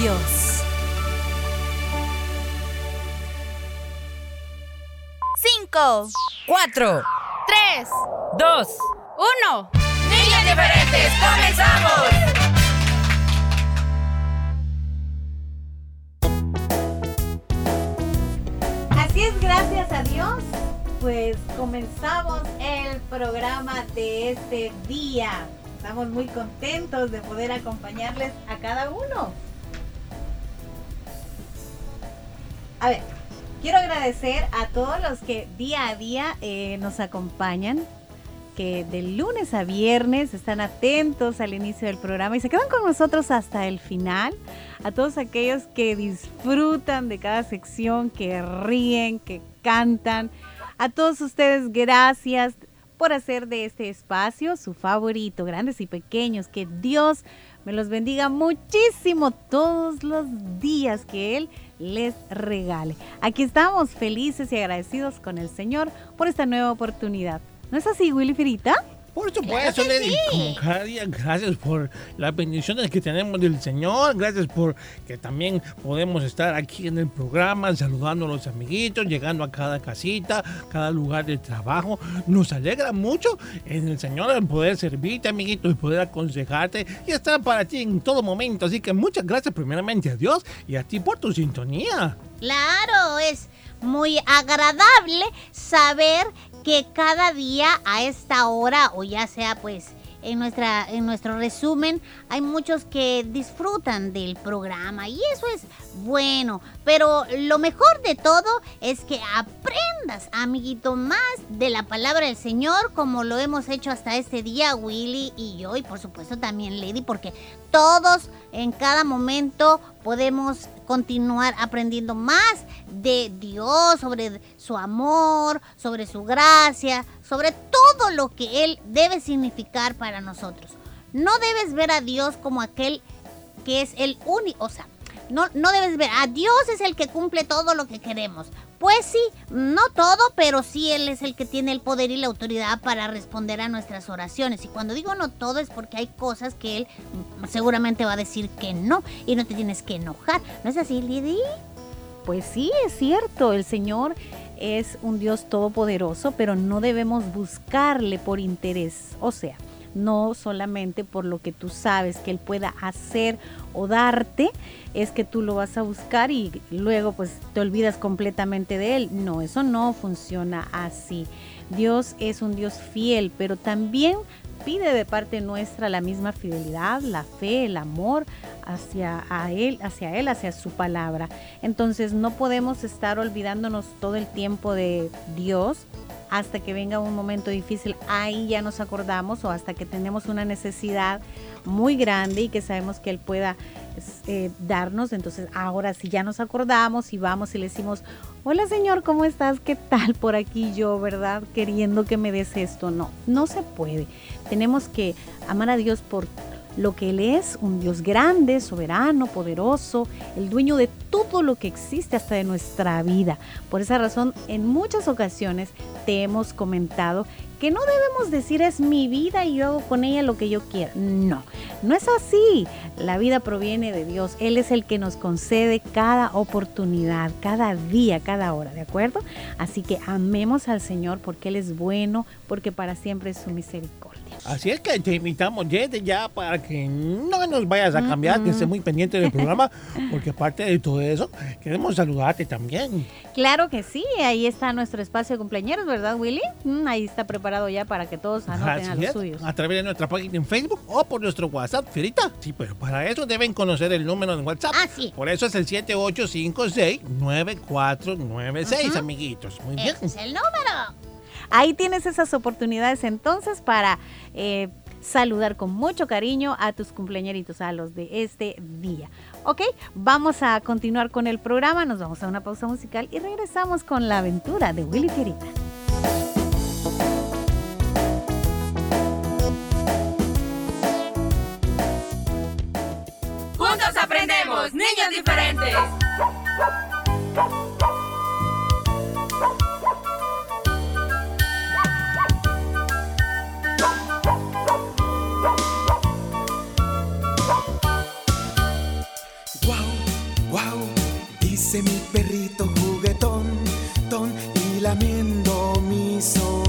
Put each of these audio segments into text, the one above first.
Dios. Cinco, Cuatro, tres, dos, uno. niños diferentes, comenzamos. Así es, gracias a Dios, pues comenzamos el programa de este día. Estamos muy contentos de poder acompañarles a cada uno. A ver, quiero agradecer a todos los que día a día eh, nos acompañan, que de lunes a viernes están atentos al inicio del programa y se quedan con nosotros hasta el final. A todos aquellos que disfrutan de cada sección, que ríen, que cantan. A todos ustedes, gracias por hacer de este espacio su favorito, grandes y pequeños. Que Dios me los bendiga muchísimo todos los días que Él les regale. Aquí estamos felices y agradecidos con el Señor por esta nueva oportunidad. ¿No es así, Willy Firita? Por supuesto, Lady, como cada día, gracias por las bendiciones que tenemos del Señor, gracias por que también podemos estar aquí en el programa, saludando a los amiguitos, llegando a cada casita, cada lugar de trabajo. Nos alegra mucho en el Señor el poder servirte, amiguito, y poder aconsejarte y estar para ti en todo momento. Así que muchas gracias primeramente a Dios y a ti por tu sintonía. Claro, es muy agradable saber que cada día a esta hora, o ya sea pues en, nuestra, en nuestro resumen, hay muchos que disfrutan del programa y eso es bueno. Pero lo mejor de todo es que aprendas, amiguito, más de la palabra del Señor, como lo hemos hecho hasta este día, Willy y yo, y por supuesto también Lady, porque todos en cada momento podemos continuar aprendiendo más de Dios, sobre su amor, sobre su gracia, sobre todo lo que Él debe significar para nosotros. No debes ver a Dios como aquel que es el único, o sea, no, no debes ver, a Dios es el que cumple todo lo que queremos. Pues sí, no todo, pero sí Él es el que tiene el poder y la autoridad para responder a nuestras oraciones. Y cuando digo no todo es porque hay cosas que Él seguramente va a decir que no y no te tienes que enojar. ¿No es así, Lidi? Pues sí, es cierto, el Señor es un Dios todopoderoso, pero no debemos buscarle por interés, o sea, no solamente por lo que tú sabes que Él pueda hacer o darte, es que tú lo vas a buscar y luego pues te olvidas completamente de Él. No, eso no funciona así. Dios es un Dios fiel, pero también pide de parte nuestra la misma fidelidad, la fe, el amor hacia a él, hacia él, hacia su palabra. Entonces no podemos estar olvidándonos todo el tiempo de Dios hasta que venga un momento difícil, ahí ya nos acordamos o hasta que tenemos una necesidad muy grande y que sabemos que Él pueda eh, darnos. Entonces ahora sí ya nos acordamos y vamos y le decimos, hola Señor, ¿cómo estás? ¿Qué tal por aquí yo, verdad? Queriendo que me des esto. No, no se puede. Tenemos que amar a Dios por lo que Él es, un Dios grande, soberano, poderoso, el dueño de todo lo que existe hasta de nuestra vida. Por esa razón, en muchas ocasiones te hemos comentado que no debemos decir es mi vida y yo hago con ella lo que yo quiera. No, no es así. La vida proviene de Dios. Él es el que nos concede cada oportunidad, cada día, cada hora, ¿de acuerdo? Así que amemos al Señor porque Él es bueno, porque para siempre es su misericordia. Así es que te invitamos desde ya para que no nos vayas a cambiar, que estés muy pendiente del programa, porque aparte de todo eso, queremos saludarte también. Claro que sí, ahí está nuestro espacio de cumpleaños, ¿verdad, Willy? Mm, ahí está preparado ya para que todos anoten Así a los es, suyos. A través de nuestra página en Facebook o por nuestro WhatsApp, Fierita. Sí, pero para eso deben conocer el número de WhatsApp. Ah, sí. Por eso es el 7856-9496, amiguitos. Muy bien. Es el número. Ahí tienes esas oportunidades entonces para eh, saludar con mucho cariño a tus cumpleañeritos, a los de este día. Ok, vamos a continuar con el programa, nos vamos a una pausa musical y regresamos con la aventura de Willy Fierita. Juntos aprendemos, niños diferentes. Dice mi perrito juguetón, ton y lamiendo mis orejas,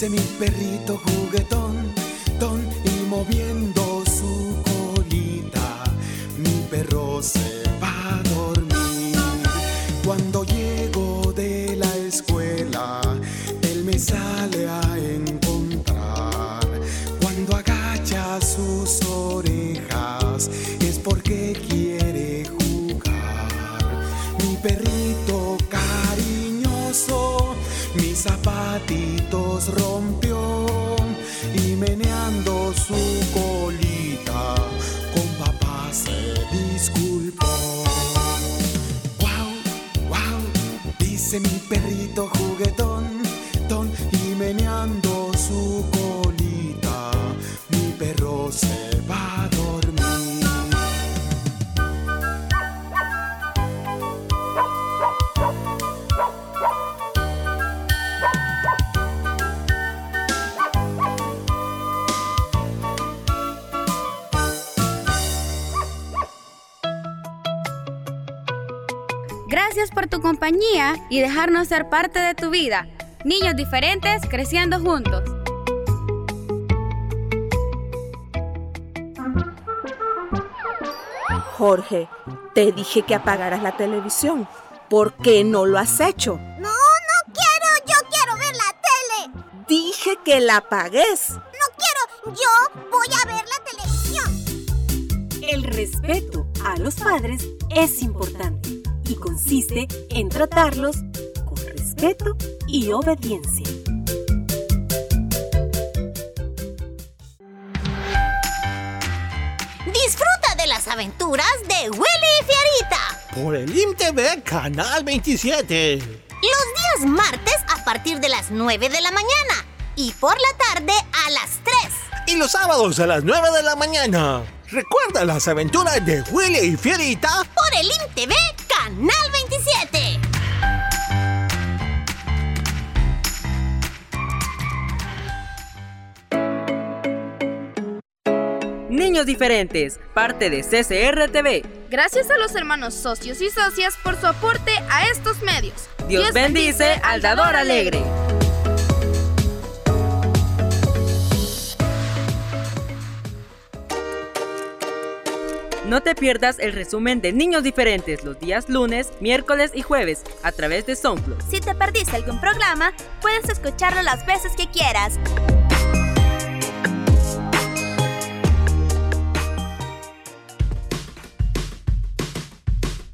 dice mi perrito juguetón, срок. Compañía y dejarnos ser parte de tu vida. Niños diferentes creciendo juntos. Jorge, te dije que apagaras la televisión. ¿Por qué no lo has hecho? No, no quiero, yo quiero ver la tele. Dije que la apagues. No quiero, yo voy a ver la televisión. El respeto a los padres es importante y consiste en tratarlos con respeto y obediencia. Disfruta de las aventuras de Willy y Fiarita. Por el IMTV Canal 27. Los días martes a partir de las 9 de la mañana y por la tarde a las 3. Y los sábados a las 9 de la mañana. Recuerda las aventuras de Willy y Fierita. Por el IMTV Canal 27. Niños Diferentes, parte de CCR TV. Gracias a los hermanos socios y socias por su aporte a estos medios. Dios, bendice al dador alegre. No te pierdas el resumen de Niños Diferentes los días lunes, miércoles y jueves a través de SoundCloud. Si te perdiste algún programa, puedes escucharlo las veces que quieras.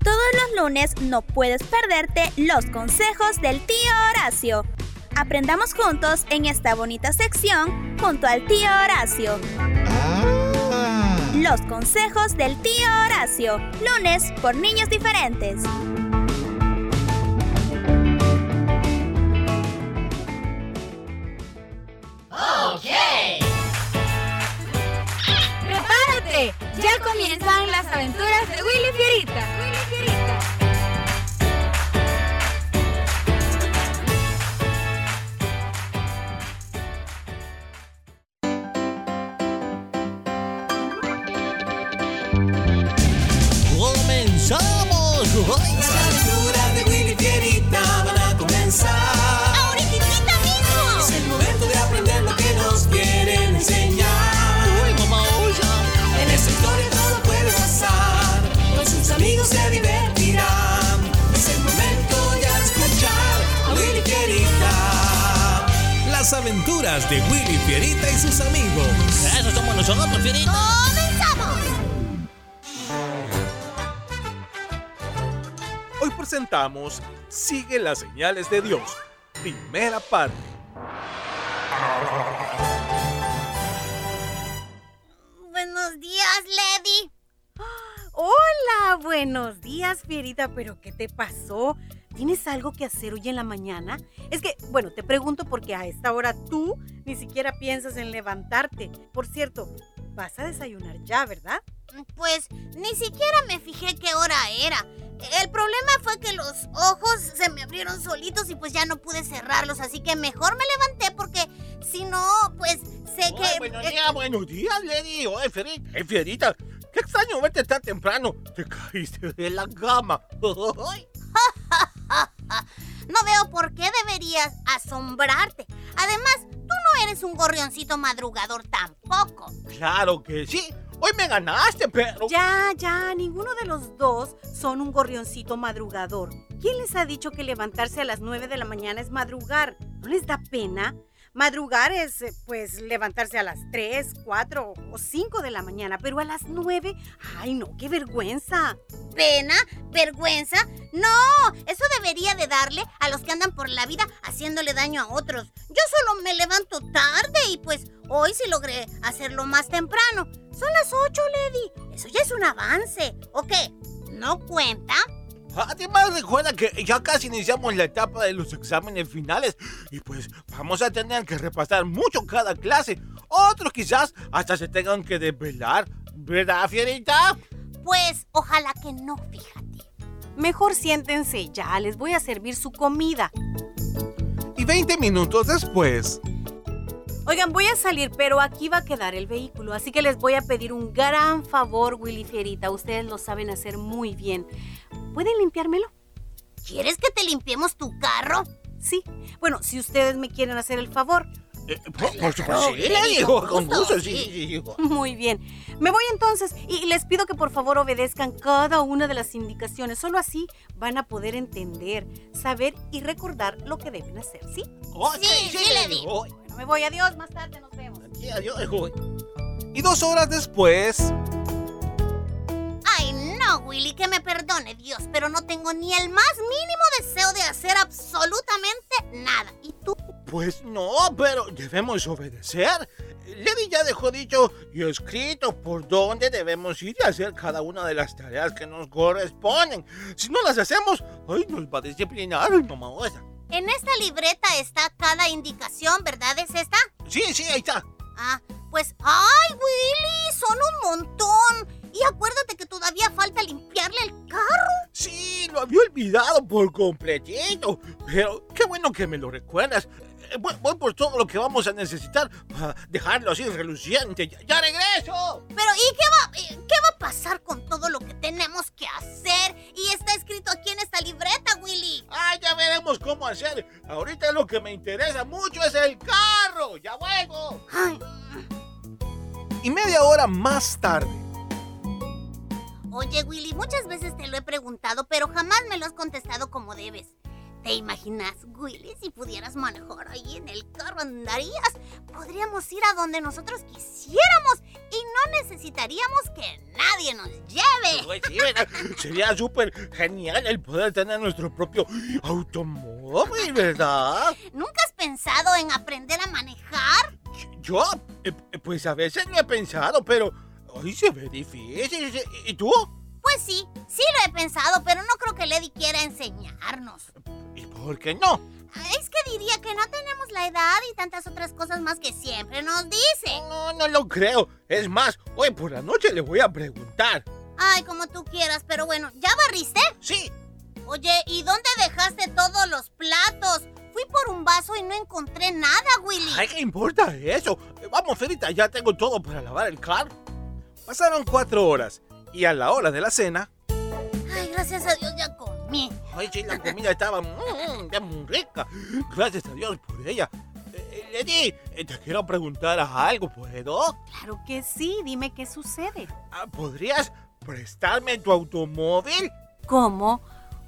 Todos los lunes no puedes perderte los consejos del tío Horacio. Aprendamos juntos en esta bonita sección junto al tío Horacio. Los consejos del tío Horacio. Lunes por niños diferentes. ¡Ok! ¡Prepárate! Ya comienzan las aventuras de Willy Fierita. De Willy Fierita y sus amigos. Eso somos nosotros, Fierita. ¡Comenzamos! Hoy presentamos Sigue las señales de Dios. Primera parte. Buenos días, Lady. Hola, buenos días, Fierita, pero ¿qué te pasó? ¿Tienes algo que hacer hoy en la mañana? Es que, bueno, te pregunto porque a esta hora tú ni siquiera piensas en levantarte. Por cierto, vas a desayunar ya, ¿verdad? Pues ni siquiera me fijé qué hora era. El problema fue que los ojos se me abrieron solitos y pues ya no pude cerrarlos, así que mejor me levanté porque si no, pues sé que... Buenos días, buenos días, Lady. Oye, Fierita, eh, Fierita, qué extraño verte tan temprano. Te caíste de la cama. Ay. No veo por qué deberías asombrarte. Además, tú no eres un gorrioncito madrugador tampoco. Claro que sí. Hoy me ganaste, pero... Ya, ya, ninguno de los dos son un gorrioncito madrugador. ¿Quién les ha dicho que levantarse a las 9 de la mañana es madrugar? ¿No les da pena? Madrugar es, eh, pues, levantarse a las 3, 4 o 5 de la mañana, pero a las 9, ay no, qué vergüenza. ¿Pena? ¿Vergüenza? No, eso debería de darle a los que andan por la vida haciéndole daño a otros. Yo solo me levanto tarde y pues hoy sí logré hacerlo más temprano. Son las 8, Lady. Eso ya es un avance. ¿O qué? ¿No cuenta? Además, recuerda que ya casi iniciamos la etapa de los exámenes finales y pues vamos a tener que repasar mucho cada clase. Otros quizás hasta se tengan que desvelar. ¿Verdad, Fierita? Pues ojalá que no, fíjate. Mejor siéntense ya, les voy a servir su comida. Y 20 minutos después. Oigan, voy a salir, pero aquí va a quedar el vehículo, así que les voy a pedir un gran favor, Willy Fierita. Ustedes lo saben hacer muy bien. ¿Pueden limpiármelo? ¿Quieres que te limpiemos tu carro? Sí. Bueno, si ustedes me quieren hacer el favor. Eh, por, por supuesto, sí, con gusto, sí. Muy bien. Me voy entonces y les pido que por favor obedezcan cada una de las indicaciones. Solo así van a poder entender, saber y recordar lo que deben hacer, ¿sí? Oh, Sí, sí, Lady. Oh, Bueno, me voy. Adiós. Más tarde nos vemos. aquí, adiós, oh. Y dos horas después. Ay, no, Willy, que me perdone Dios, pero no tengo ni el más mínimo deseo de hacer absolutamente nada. ¿Y tú? Pues no, pero debemos obedecer. Lady ya dejó dicho y escrito por dónde debemos ir y hacer cada una de las tareas que nos corresponden. Si no las hacemos, ay, nos va a disciplinar, mamá. En esta libreta está cada indicación, ¿verdad? ¿Es esta? Sí, sí, ahí está. Ah, pues, ¡ay, Willy! Son un montón. Y acuérdate que todavía falta limpiarle el carro. Sí, lo había olvidado por completito. Pero qué bueno que me lo recuerdas. Eh, Voy, voy por todo lo que vamos a necesitar para dejarlo así reluciente. ¡Ya, ya regreso! eso! Pero ¿y qué va, qué va a pasar con todo lo que tenemos que hacer? Y está escrito aquí en esta libreta, Willy. Ah, ya veremos cómo hacer. Ahorita lo que me interesa mucho es el carro. ¡Ya vuelvo! Y media hora más tarde. Oye, Willy, muchas veces te lo he preguntado, pero jamás me lo has contestado como debes. ¿Te imaginas, Willy, si pudieras manejar ahí en el carro andarías? Podríamos ir a donde nosotros quisiéramos y no necesitaríamos que nadie nos lleve. Pues sí, ¿verdad? Sería súper genial el poder tener nuestro propio automóvil, ¿verdad? ¿Nunca has pensado en aprender a manejar? Yo, eh, pues a veces lo he pensado, pero hoy se ve difícil. ¿Y tú? Pues sí, sí lo he pensado, pero no creo que Lady quiera enseñarnos. ¿Y por qué no? Es que diría que no tenemos la edad y tantas otras cosas más que siempre nos dice. No, no lo creo. Es más, hoy por la noche le voy a preguntar. Ay, como tú quieras, pero bueno, ¿ya barriste? Sí. Oye, ¿y dónde dejaste todos los platos? Fui por un vaso y no encontré nada, Willy. Ay, ¿qué importa eso? Vamos, Ferita, ya tengo todo para lavar el carro. Pasaron cuatro horas y a la hora de la cena, Ay, gracias a Dios ya comí. Ay, sí, la comida estaba ya muy rica. Gracias a Dios por ella. Eh, Lady, eh, te quiero preguntar algo, ¿puedo? Claro que sí, dime qué sucede. Ah, ¿Podrías prestarme tu automóvil? ¿Cómo?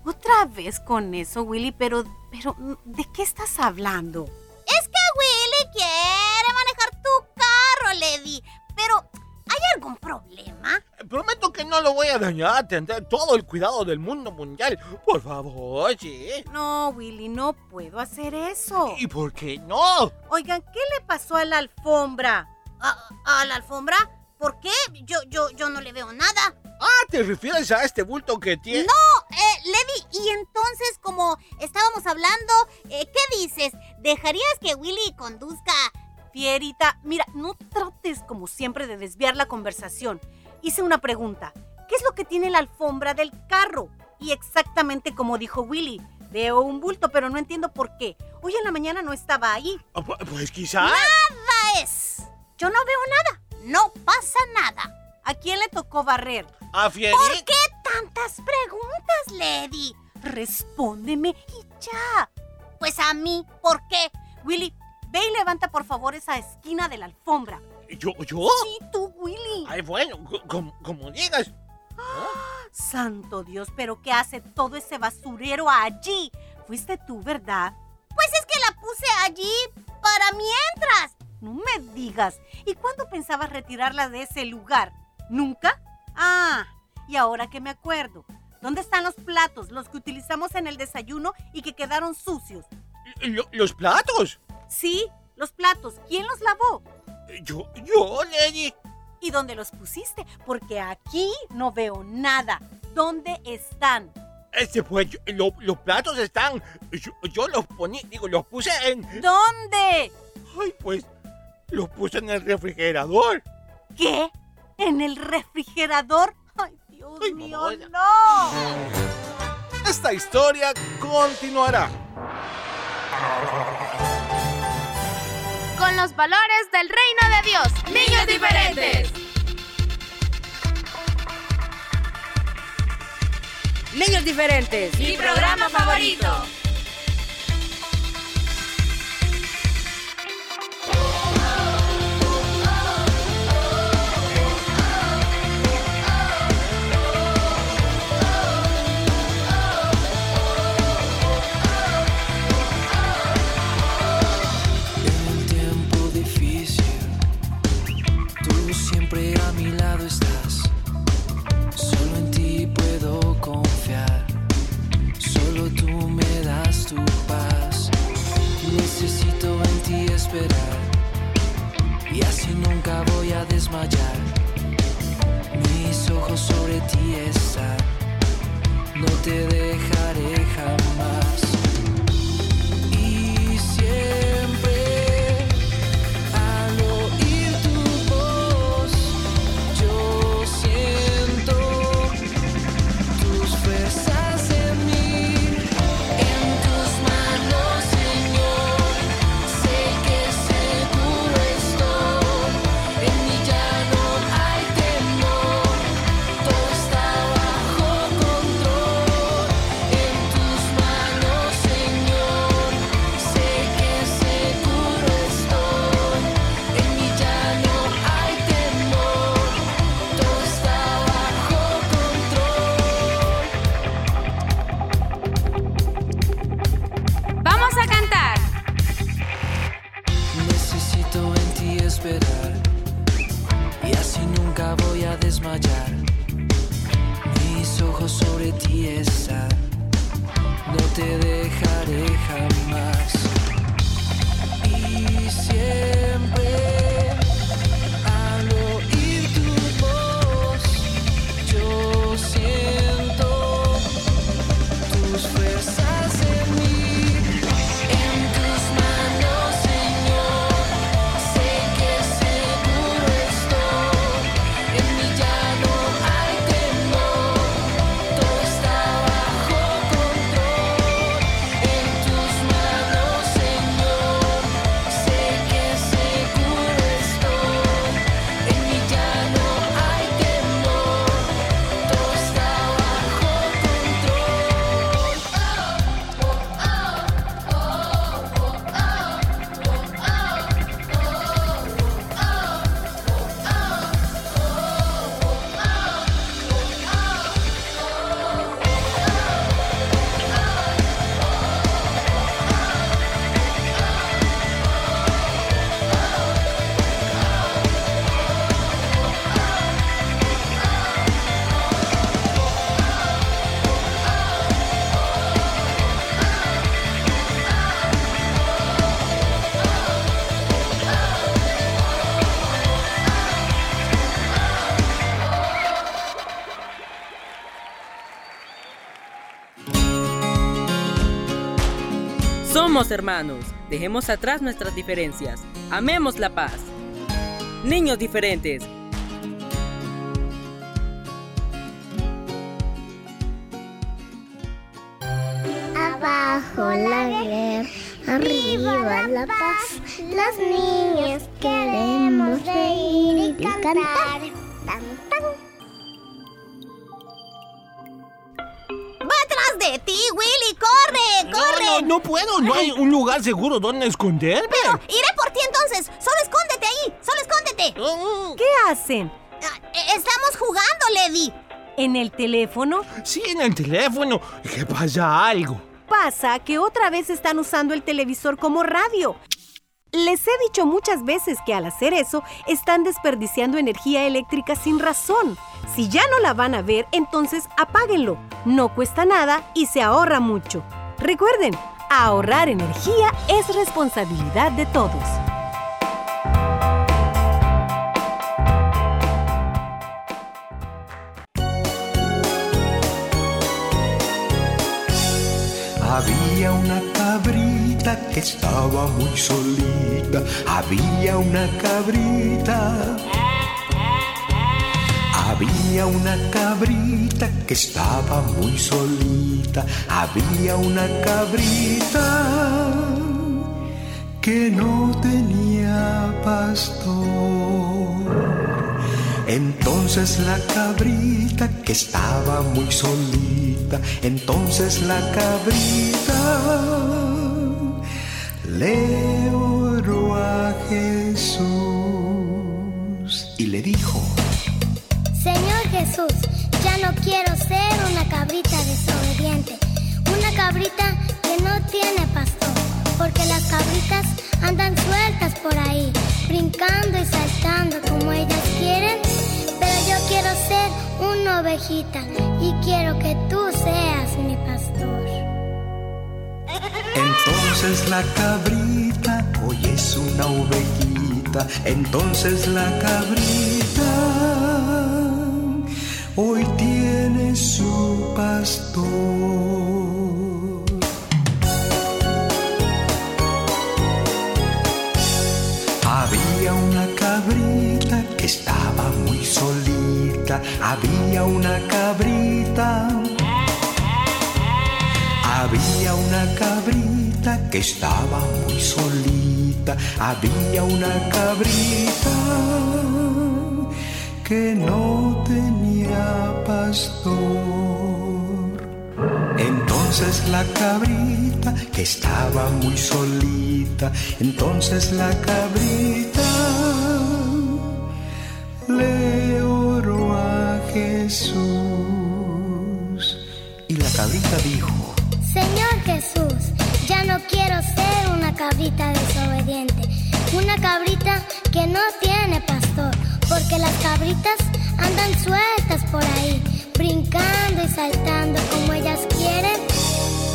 Otra vez con eso, Willy, pero, pero, ¿de qué estás hablando? Es que Willy quiere manejar tu carro, Lady. Pero, ¿hay algún problema? Prometo que no lo voy a dañar. Tendré todo el cuidado del mundo mundial. Por favor, sí. No, Willy, no puedo hacer eso. ¿Y por qué no? Oigan, ¿qué le pasó a la alfombra? ¿A, a la alfombra? ¿Por qué? Yo, yo, yo no le veo nada. Ah, ¿te refieres a este bulto que tiene? No, eh, Lady, y entonces, como estábamos hablando, eh, ¿qué dices? ¿Dejarías que Willy conduzca? Fierita, mira, no trates como siempre de desviar la conversación. Hice una pregunta. ¿Qué es lo que tiene la alfombra del carro? Y exactamente como dijo Willy. Veo un bulto, pero no entiendo por qué. Hoy en la mañana no estaba ahí. Ah, pu- Pues quizá. Nada es. Yo no veo nada. No pasa nada. ¿A quién le tocó barrer? ¿A Fieri? ¿Por qué tantas preguntas, Lady? Respóndeme y ya. Pues a mí, ¿por qué? Willy, ve y levanta por favor esa esquina de la alfombra. ¿Yo? ¿Yo? Sí, tú, Willy. Ay, bueno, co- como, como digas. Santo Dios, pero ¿qué hace todo ese basurero allí? Fuiste tú, ¿verdad? Pues es que la puse allí para mientras. No me digas. ¿Y cuándo pensabas retirarla de ese lugar? ¿Nunca? Ah, y ahora que me acuerdo. ¿Dónde están los platos, los que utilizamos en el desayuno y que quedaron sucios? Lo- ¿Los platos? Sí, los platos. ¿Quién los lavó? Yo, yo, Lady. ¿Y dónde los pusiste? Porque aquí no veo nada. ¿Dónde están? Este, pues, yo- lo- los platos están. Yo, yo los poní, digo, los puse en. ¿Dónde? Ay, pues, los puse en el refrigerador. ¿Qué? ¿En el refrigerador? Ay, Dios mío, mamá. no. esta historia continuará. Con los valores del reino de Dios. Niños diferentes. Niños diferentes. Mi programa favorito. Somos hermanos. Dejemos atrás nuestras diferencias. Amemos la paz. Niños diferentes. Abajo la guerra, arriba la paz. Las niñas queremos reír y cantar. Tan, tan. De ti, Willy! ¡Corre! ¡Corre! No, no, no puedo. No hay un lugar seguro donde esconderme. Iré por ti entonces. Solo escóndete ahí. Solo escóndete. ¿Qué hacen? Eh, Estamos jugando, Lady. ¿En el teléfono? Sí, en el teléfono. ¿Qué pasa algo? Pasa que otra vez están usando el televisor como radio. Les he dicho muchas veces que al hacer eso están desperdiciando energía eléctrica sin razón. Si ya no la van a ver, entonces apáguenlo. No cuesta nada y se ahorra mucho. Recuerden, ahorrar energía es responsabilidad de todos. Había una que estaba muy solita. Había una cabrita. Había una cabrita que estaba muy solita. Había una cabrita que no tenía pastor. Entonces la cabrita que estaba muy solita, entonces la cabrita le oró a Jesús y le dijo, Señor Jesús, ya no quiero ser una cabrita desobediente, una cabrita que no tiene pastor, porque las cabritas andan sueltas por ahí, brincando y saltando como ellas quieren, pero yo quiero ser una ovejita y quiero que tú seas mi pastor. Entonces la cabrita hoy es una ovejita, entonces la cabrita hoy tiene su pastor. Había una cabrita que estaba muy solita. Había una cabrita. Había una cabrita que estaba muy solita. Había una cabrita que no tenía pastor. Entonces la cabrita que estaba muy solita, entonces la cabrita le oró a Jesús. Y la cabrita dijo, ser cabrita desobediente, una cabrita que no tiene pastor, porque las cabritas andan sueltas por ahí, brincando y saltando como ellas quieren.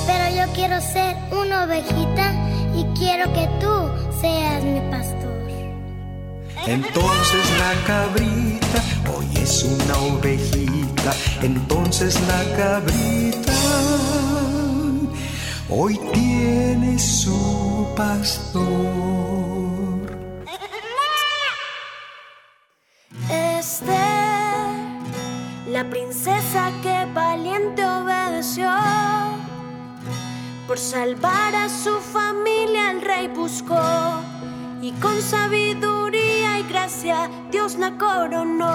Pero yo quiero ser una ovejita y quiero que tú seas mi pastor. Entonces la cabrita hoy es una ovejita. Entonces la cabrita hoy tiene su pastor. Esther, la princesa que valiente obedeció. Por salvar a su familia el rey buscó y con sabiduría y gracia Dios la coronó.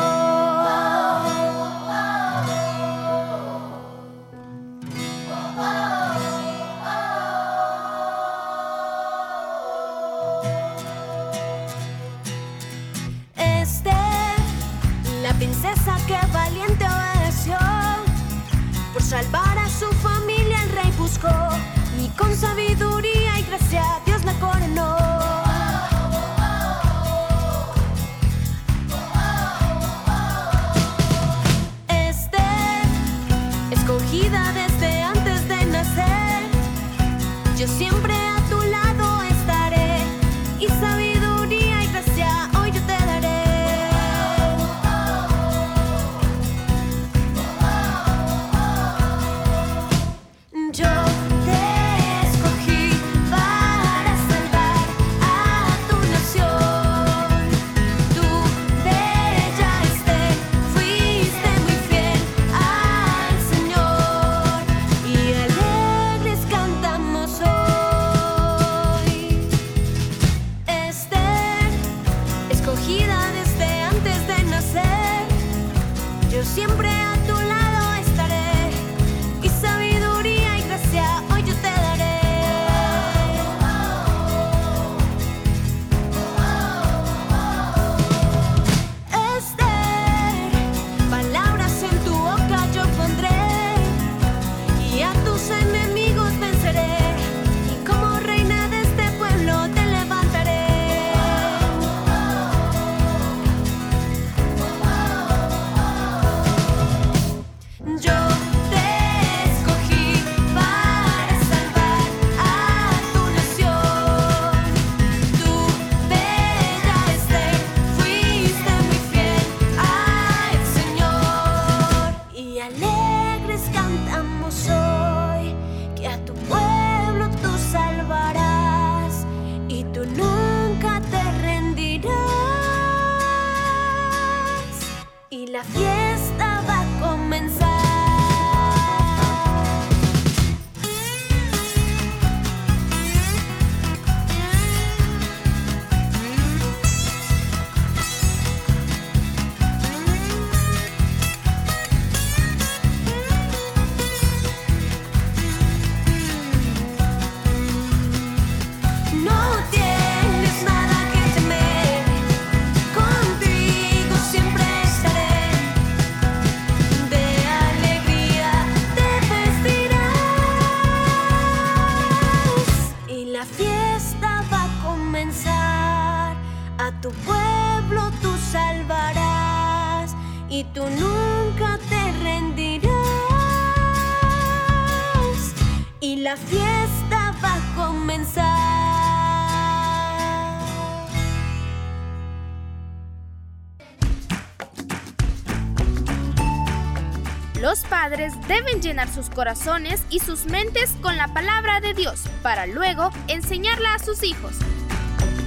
Deben llenar sus corazones y sus mentes con la palabra de Dios para luego enseñarla a sus hijos.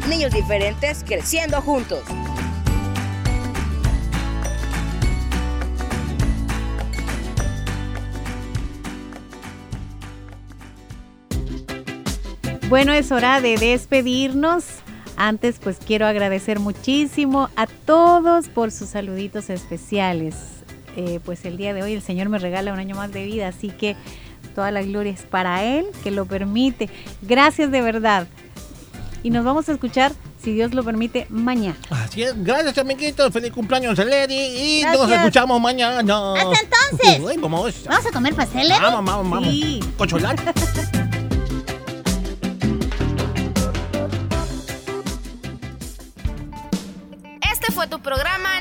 Niños diferentes creciendo juntos. Bueno, es hora de despedirnos. Antes, pues quiero agradecer muchísimo a todos por sus saluditos especiales. Eh, pues el día de hoy el Señor me regala un año más de vida, así que toda la gloria es para Él, que lo permite. Gracias de verdad. Y nos vamos a escuchar, si Dios lo permite, mañana. Así es. Gracias, amiguitos. Feliz cumpleaños a Lady. Y Gracias. nos escuchamos mañana. Hasta entonces. Uy, vamos. ¿Vamos a comer pastel, Lady? Vamos, vamos, vamos. Sí. Cocholar. Este fue tu programa